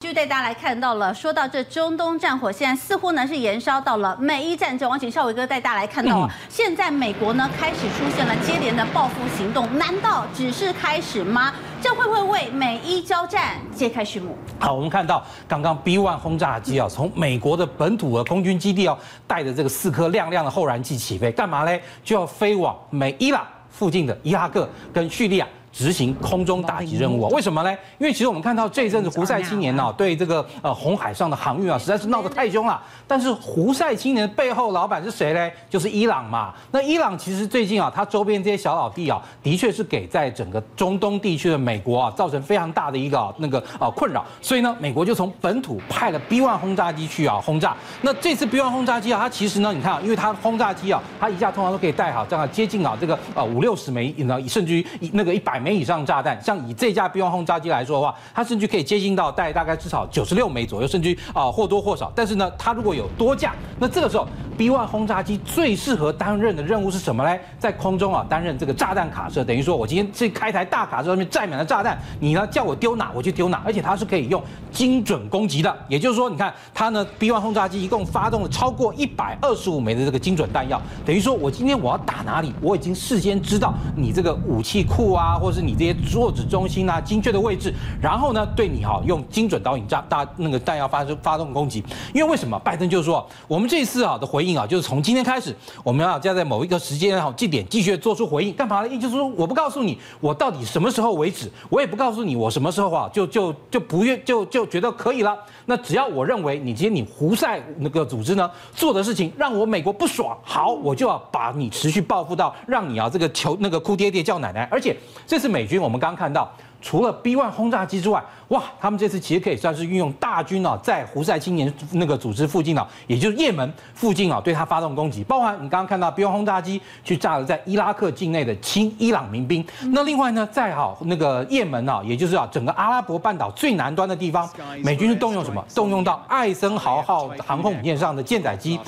就带大家来看到了，说到这中东战火，现在似乎呢是延烧到了美伊战争。我请绍伟哥带大家来看到啊，现在美国呢开始出现了接连的报复行动，难道只是开始吗？这会不会为美伊交战揭开序幕？好，我们看到刚刚 B1 轰炸机啊，从美国的本土的空军基地哦，带着这个四颗亮亮的后燃器起飞，干嘛嘞？就要飞往美伊朗附近的伊拉克跟叙利亚。执行空中打击任务啊？为什么呢？因为其实我们看到这一阵子胡塞青年呢，对这个呃红海上的航运啊，实在是闹得太凶了。但是胡塞青年背后老板是谁呢？就是伊朗嘛。那伊朗其实最近啊，它周边这些小老弟啊，的确是给在整个中东地区的美国啊，造成非常大的一个那个呃困扰。所以呢，美国就从本土派了 B1 轰炸机去啊轰炸。那这次 B1 轰炸机啊，它其实呢，你看啊，因为它轰炸机啊，它一架通常都可以带好这样接近啊这个呃五六十枚，甚至于那个一百。枚以上炸弹，像以这架 B1 轰炸机来说的话，它甚至可以接近到带大概至少九十六枚左右，甚至啊或多或少。但是呢，它如果有多架，那这个时候 B1 轰炸机最适合担任的任务是什么呢？在空中啊担任这个炸弹卡车，等于说我今天这开台大卡车上面载满了炸弹，你呢叫我丢哪我就丢哪，而且它是可以用精准攻击的。也就是说，你看它呢 B1 轰炸机一共发动了超过一百二十五枚的这个精准弹药，等于说我今天我要打哪里，我已经事先知道你这个武器库啊，或者是你这些作指中心啊，精确的位置，然后呢，对你哈用精准导引炸大那个弹药发生发动攻击。因为为什么拜登就是说，我们这一次啊的回应啊，就是从今天开始，我们要加在某一个时间哈地点继续做出回应，干嘛呢？也就是说，我不告诉你我到底什么时候为止，我也不告诉你我什么时候啊就就就不愿就就觉得可以了。那只要我认为你今天你胡塞那个组织呢做的事情让我美国不爽，好，我就要把你持续报复到让你啊这个求那个哭爹爹叫奶奶。而且这这是美军我们刚看到。除了 B1 轰炸机之外，哇，他们这次其实可以算是运用大军啊，在胡塞青年那个组织附近啊，也就是也门附近啊，对他发动攻击。包含你刚刚看到 B1 轰炸机去炸了在伊拉克境内的亲伊朗民兵。那另外呢，在好那个也门啊，也就是啊整个阿拉伯半岛最南端的地方，美军是动用什么？动用到艾森豪号航空母舰上的舰载机。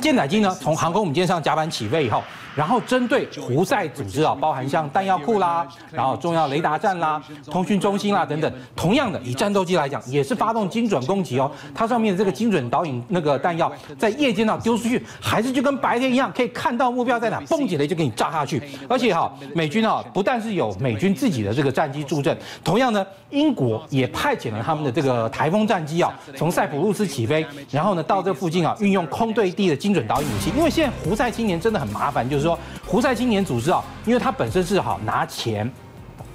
舰载机呢，从航空母舰上甲板起飞以后，然后针对胡塞组织啊，包含像弹药库啦，然后重要雷达站啦。通讯中心啦等等，同样样的以战斗机来讲，也是发动精准攻击哦。它上面的这个精准导引那个弹药，在夜间呢丢出去，还是就跟白天一样，可以看到目标在哪，蹦起来就给你炸下去。而且哈，美军啊，不但是有美军自己的这个战机助阵，同样呢，英国也派遣了他们的这个台风战机啊，从塞浦路斯起飞，然后呢到这附近啊，运用空对地的精准导引武器。因为现在胡塞青年真的很麻烦，就是说胡塞青年组织啊，因为它本身是好拿钱。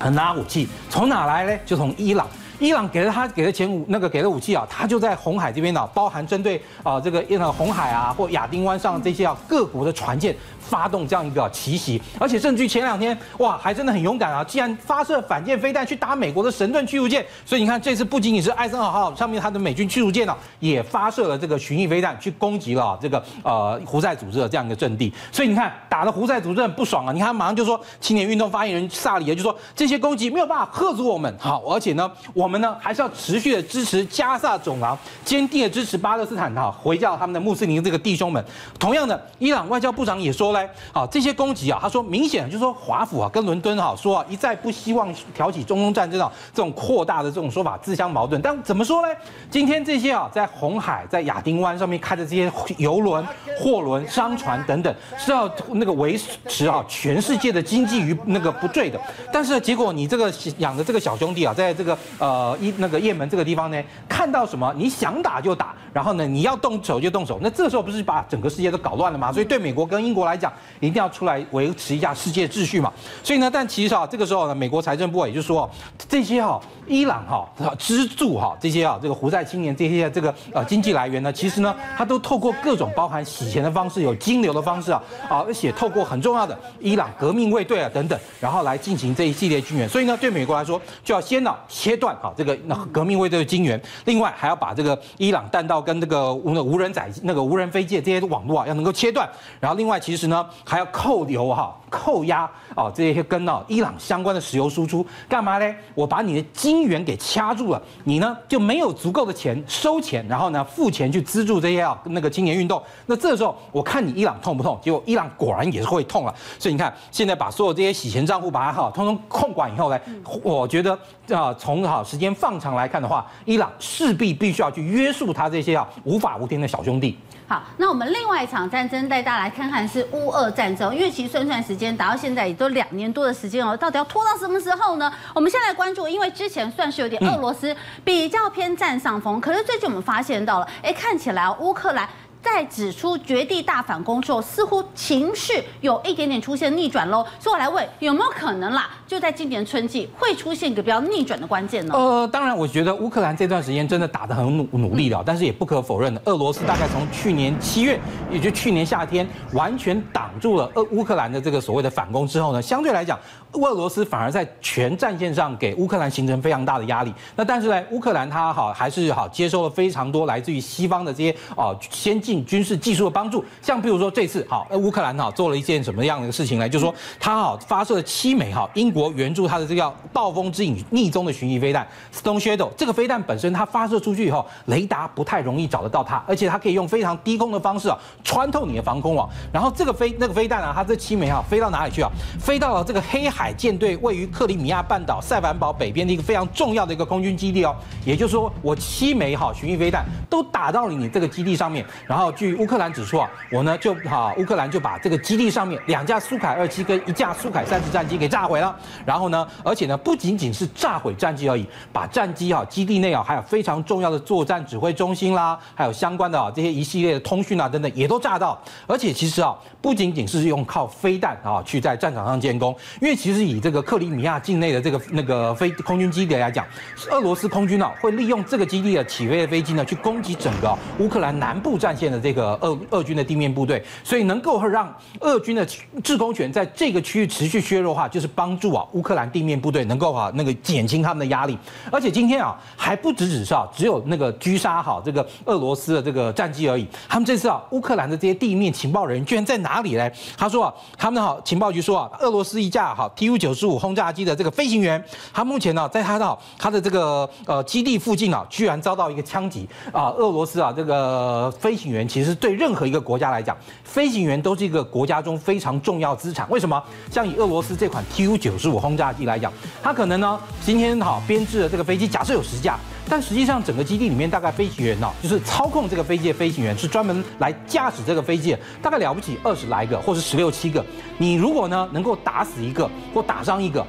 很拿武器从哪来呢？就从伊朗，伊朗给了他给了钱武那个给了武器啊，他就在红海这边呢，包含针对啊这个伊朗红海啊或亚丁湾上这些啊各国的船舰。发动这样一个奇袭，而且甚至于前两天哇，还真的很勇敢啊！竟然发射反舰飞弹去打美国的神盾驱逐舰。所以你看，这次不仅仅是艾森豪号上面他的美军驱逐舰呢，也发射了这个巡弋飞弹去攻击了这个呃胡塞组织的这样一个阵地。所以你看，打了胡塞组织很不爽啊！你看，马上就说青年运动发言人萨里也就说这些攻击没有办法吓阻我们。好，而且呢，我我们呢还是要持续的支持加萨走廊，坚定的支持巴勒斯坦哈回教他们的穆斯林这个弟兄们。同样的，伊朗外交部长也说嘞。好，这些攻击啊，他说明显就是说华府啊跟伦敦哈说啊一再不希望挑起中东战争啊这种扩大的这种说法自相矛盾。但怎么说呢？今天这些啊在红海在亚丁湾上面开的这些游轮、货轮、商船等等，是要那个维持啊全世界的经济于那个不坠的。但是结果你这个养的这个小兄弟啊，在这个呃呃一那个雁门这个地方呢，看到什么你想打就打，然后呢你要动手就动手，那这个时候不是把整个世界都搞乱了吗？所以对美国跟英国来讲。一定要出来维持一下世界秩序嘛，所以呢，但其实啊，这个时候呢，美国财政部也就是说，这些哈，伊朗哈资助哈这些啊，这个胡塞青年这些这个呃经济来源呢，其实呢，它都透过各种包含洗钱的方式，有金流的方式啊啊，而且透过很重要的伊朗革命卫队啊等等，然后来进行这一系列军援。所以呢，对美国来说，就要先呢切断啊这个那革命卫队的金援，另外还要把这个伊朗弹道跟这个无无人载那个无人飞机的这些网络啊要能够切断，然后另外其实呢还。要扣留哈，扣押啊，这些跟啊伊朗相关的石油输出干嘛呢？我把你的金源给掐住了，你呢就没有足够的钱收钱，然后呢付钱去资助这些啊那个青年运动。那这时候我看你伊朗痛不痛？结果伊朗果然也是会痛了。所以你看，现在把所有这些洗钱账户把它哈通通控管以后呢，我觉得啊从好时间放长来看的话，伊朗势必必须要去约束他这些啊无法无天的小兄弟。好，那我们另外一场战争带大家来看看是乌俄战争，因为其实算算时间，打到现在也都两年多的时间哦，到底要拖到什么时候呢？我们先来关注，因为之前算是有点俄罗斯比较偏占上风，可是最近我们发现到了，哎，看起来乌克兰。在指出绝地大反攻之后，似乎情绪有一点点出现逆转喽。所以我来问，有没有可能啦？就在今年春季会出现一个比较逆转的关键呢？呃，当然，我觉得乌克兰这段时间真的打得很努努力了，但是也不可否认的，俄罗斯大概从去年七月，也就去年夏天，完全挡住了俄乌克兰的这个所谓的反攻之后呢，相对来讲，俄罗斯反而在全战线上给乌克兰形成非常大的压力。那但是呢，乌克兰它好还是好接收了非常多来自于西方的这些哦先进。军事技术的帮助，像比如说这次好，乌克兰哈做了一件什么样的事情呢？就是说他哈发射了七枚哈英国援助他的这个暴风之影逆中的巡弋飞弹 Stone Shadow。这个飞弹本身它发射出去以后，雷达不太容易找得到它，而且它可以用非常低空的方式啊穿透你的防空网。然后这个飞那个飞弹啊，它这七枚哈飞到哪里去啊？飞到了这个黑海海舰队位于克里米亚半岛塞凡堡北边的一个非常重要的一个空军基地哦。也就是说，我七枚哈巡弋飞弹都打到了你这个基地上面，然后。据乌克兰指出啊，我呢就哈乌克兰就把这个基地上面两架苏凯二七跟一架苏凯三十战机给炸毁了。然后呢，而且呢不仅仅是炸毁战机而已，把战机啊基地内啊还有非常重要的作战指挥中心啦，还有相关的啊这些一系列的通讯啊等等也都炸到。而且其实啊不仅仅是用靠飞弹啊去在战场上建功，因为其实以这个克里米亚境内的这个那个飞空军基地来讲，俄罗斯空军啊会利用这个基地的起飞的飞机呢去攻击整个乌克兰南部战线的。这个俄俄军的地面部队，所以能够让俄军的制空权在这个区域持续削弱的话，就是帮助啊乌克兰地面部队能够啊那个减轻他们的压力。而且今天啊还不只只是啊只有那个狙杀好这个俄罗斯的这个战机而已，他们这次啊乌克兰的这些地面情报人员居然在哪里呢？他说啊他们好情报局说啊俄罗斯一架好 Tu 九十五轰炸机的这个飞行员，他目前呢在他的他的这个呃基地附近啊居然遭到一个枪击啊俄罗斯啊这个飞行员。其实对任何一个国家来讲，飞行员都是一个国家中非常重要资产。为什么？像以俄罗斯这款 Tu 九十五轰炸机来讲，它可能呢今天好编制的这个飞机假设有十架，但实际上整个基地里面大概飞行员呢，就是操控这个飞机的飞行员是专门来驾驶这个飞机的，大概了不起二十来个，或是十六七个。你如果呢能够打死一个或打伤一个。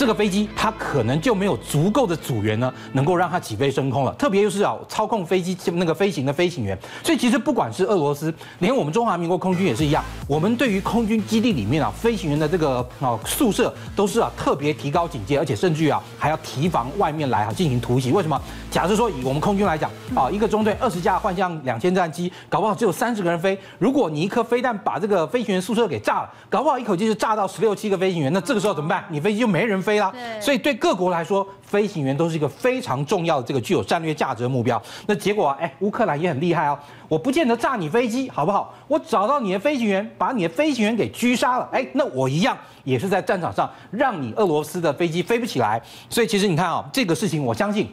这个飞机它可能就没有足够的组员呢，能够让它起飞升空了。特别又是啊，操控飞机那个飞行的飞行员。所以其实不管是俄罗斯，连我们中华民国空军也是一样，我们对于空军基地里面啊飞行员的这个啊宿舍都是啊特别提高警戒，而且甚至啊还要提防外面来啊进行突袭。为什么？假设说以我们空军来讲啊，一个中队二十架幻象两千战机，搞不好只有三十个人飞。如果你一颗飞弹把这个飞行员宿舍给炸了，搞不好一口气就炸到十六七个飞行员，那这个时候怎么办？你飞机就没人飞。飞啦，所以对各国来说，飞行员都是一个非常重要的这个具有战略价值的目标。那结果啊，哎，乌克兰也很厉害哦，我不见得炸你飞机，好不好？我找到你的飞行员，把你的飞行员给狙杀了，哎，那我一样也是在战场上让你俄罗斯的飞机飞不起来。所以其实你看啊，这个事情我相信。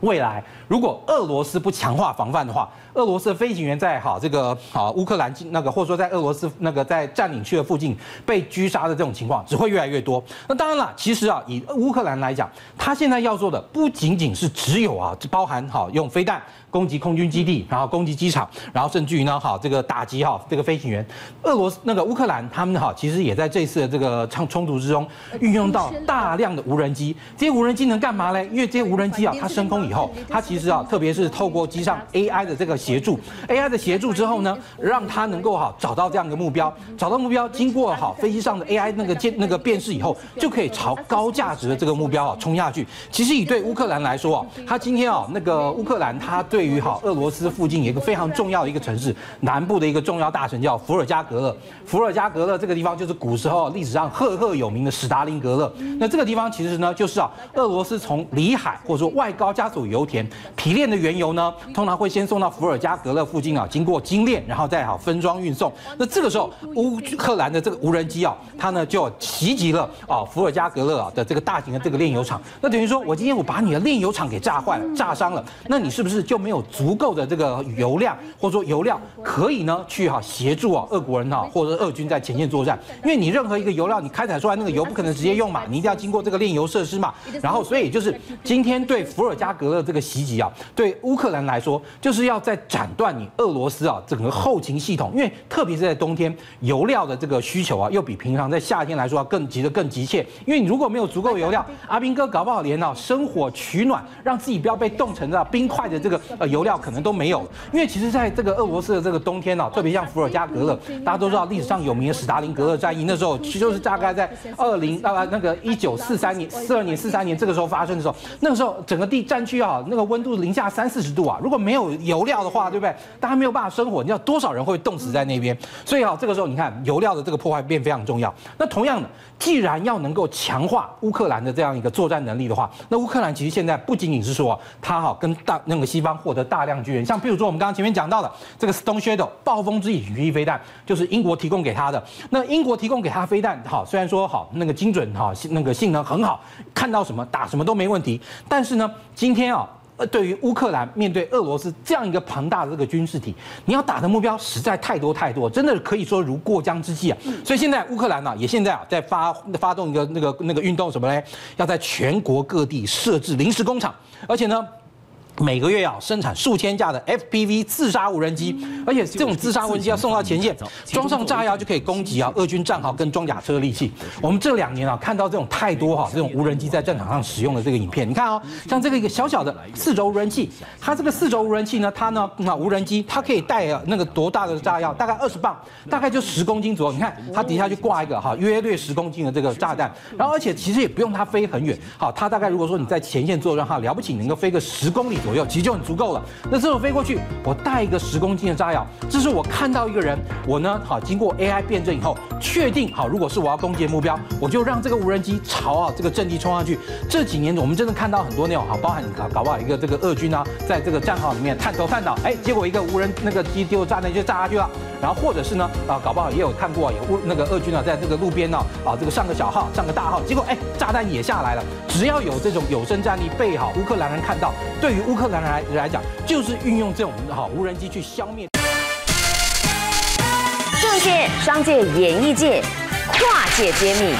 未来，如果俄罗斯不强化防范的话，俄罗斯的飞行员在好这个好乌克兰那个或者说在俄罗斯那个在占领区的附近被狙杀的这种情况只会越来越多。那当然了，其实啊，以乌克兰来讲，他现在要做的不仅仅是只有啊，包含好用飞弹攻击空军基地，然后攻击机场，然后甚至于呢，好这个打击哈这个飞行员。俄罗斯那个乌克兰他们哈其实也在这次的这个冲冲突之中运用到大量的无人机。这些无人机能干嘛呢？因为这些无人机啊，它升空以后，它其实啊，特别是透过机上 AI 的这个协助，AI 的协助之后呢，让它能够哈找到这样一个目标，找到目标，经过好飞机上的 AI 那个鉴那个辨识以后，就可以朝高价值的这个目标啊冲下去。其实以对乌克兰来说啊，它今天啊那个乌克兰，它对于哈俄罗斯附近有一个非常重要的一个城市，南部的一个重要大城叫伏尔加格勒。伏尔加格勒这个地方就是古时候历史上赫赫有名的史达林格勒。那这个地方其实呢，就是啊俄罗斯从里海或者说外高加索油田提炼的原油呢，通常会先送到伏尔加格勒附近啊，经过精炼，然后再好分装运送。那这个时候，乌克兰的这个无人机啊，它呢就袭击了啊伏尔加格勒啊的这个大型的这个炼油厂。那等于说我今天我把你的炼油厂给炸坏了、炸伤了，那你是不是就没有足够的这个油量，或者说油料可以呢去哈协助啊俄国人哈或者俄军在前线作战？因为你任何一个油料你开采出来那个油不可能直接用嘛，你一定要经过这个炼油设施嘛。然后所以就是今天对伏尔加格勒这个袭击啊，对乌克兰来说就是要在斩断你俄罗斯啊整个后勤系统，因为特别是在冬天，油料的这个需求啊，又比平常在夏天来说要更急的更急切。因为你如果没有足够油料，阿兵哥搞不好连啊生火取暖，让自己不要被冻成了冰块的这个呃油料可能都没有。因为其实在这个俄罗斯的这个冬天啊，特别像伏尔加格勒，大家都知道历史上有名的史达林格勒战役，那时候其实就是大概在二零呃那个一九四三年四二年四三年这个时候发生的时候，那个时候整个地战区啊那个温度零下三四十度啊，如果没有油料的话，对不对？大家没有办法生火，你知道多少人会冻死在那边？所以啊，这个时候你看油料的这个破坏变非常重要。那同样的，既然要能够强化乌克兰的这样一个作战能力的话，那乌克兰其实现在不仅仅是说他哈跟大那个西方获得大量军援，像譬如说我们刚刚前面讲到的这个 Stone Shadow 暴风之翼巡弋飞弹，就是英国提供给他的。那英国提供给他飞弹，好，虽然说好那个精准哈，那个性能很好，看到什么打什么都没问题，但是呢，今天啊。呃，对于乌克兰面对俄罗斯这样一个庞大的这个军事体，你要打的目标实在太多太多，真的可以说如过江之鲫啊。所以现在乌克兰呢，也现在啊在发发动一个那个那个运动什么呢？要在全国各地设置临时工厂，而且呢。每个月要生产数千架的 FPV 自杀无人机，而且这种自杀无人机要送到前线，装上炸药就可以攻击啊俄军战壕跟装甲车利器。我们这两年啊看到这种太多哈这种无人机在战场上使用的这个影片，你看哦，像这个一个小小的四轴无人机，它这个四轴无人机呢，它呢啊无人机它可以带那个多大的炸药？大概二十磅，大概就十公斤左右。你看它底下就挂一个哈约略十公斤的这个炸弹，然后而且其实也不用它飞很远，好，它大概如果说你在前线作战哈了不起能够飞个十公里。左右其实就很足够了。那这种飞过去，我带一个十公斤的炸药，这是我看到一个人，我呢好经过 AI 辩证以后，确定好，如果是我要攻击的目标，我就让这个无人机朝啊这个阵地冲上去。这几年我们真的看到很多那种好，包含搞搞不好一个这个俄军啊，在这个战壕里面探头探脑，哎，结果一个无人那个机丢炸弹就炸下去了。然后或者是呢啊，搞不好也有看过有乌那个俄军啊，在这个路边呢啊，这个上个小号上个大号，结果哎炸弹也下来了。只要有这种有生战力备好，乌克兰人看到，对于乌克兰人来来讲，就是运用这种好无人机去消灭。政界、商界、演艺界，跨界揭秘，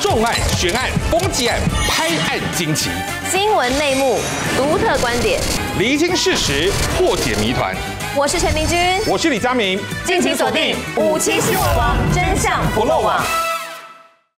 重案、悬案、攻击案、拍案惊奇，新闻内幕、独特观点，厘清事实，破解谜团。我是陈明君，我是李佳明，敬请锁定五七新闻网，真相不漏网。